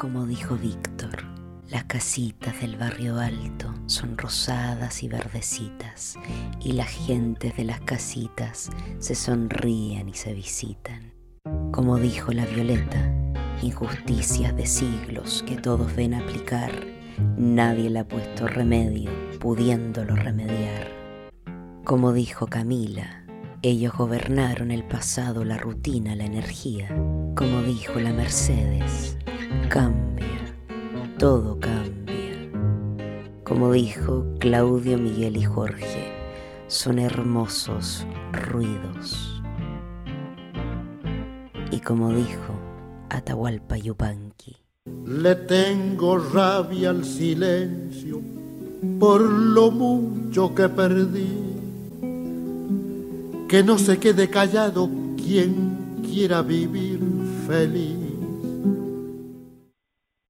como dijo Víctor, las casitas del barrio alto son rosadas y verdecitas y las gentes de las casitas se sonríen y se visitan. Como dijo la Violeta, injusticias de siglos que todos ven aplicar, nadie le ha puesto remedio pudiéndolo remediar. Como dijo Camila, ellos gobernaron el pasado, la rutina, la energía. Como dijo la Mercedes, cambia, todo cambia. Como dijo Claudio, Miguel y Jorge, son hermosos ruidos. Y como dijo Atahualpa Yupanqui, le tengo rabia al silencio por lo mucho que perdí. Que no se quede callado quien quiera vivir feliz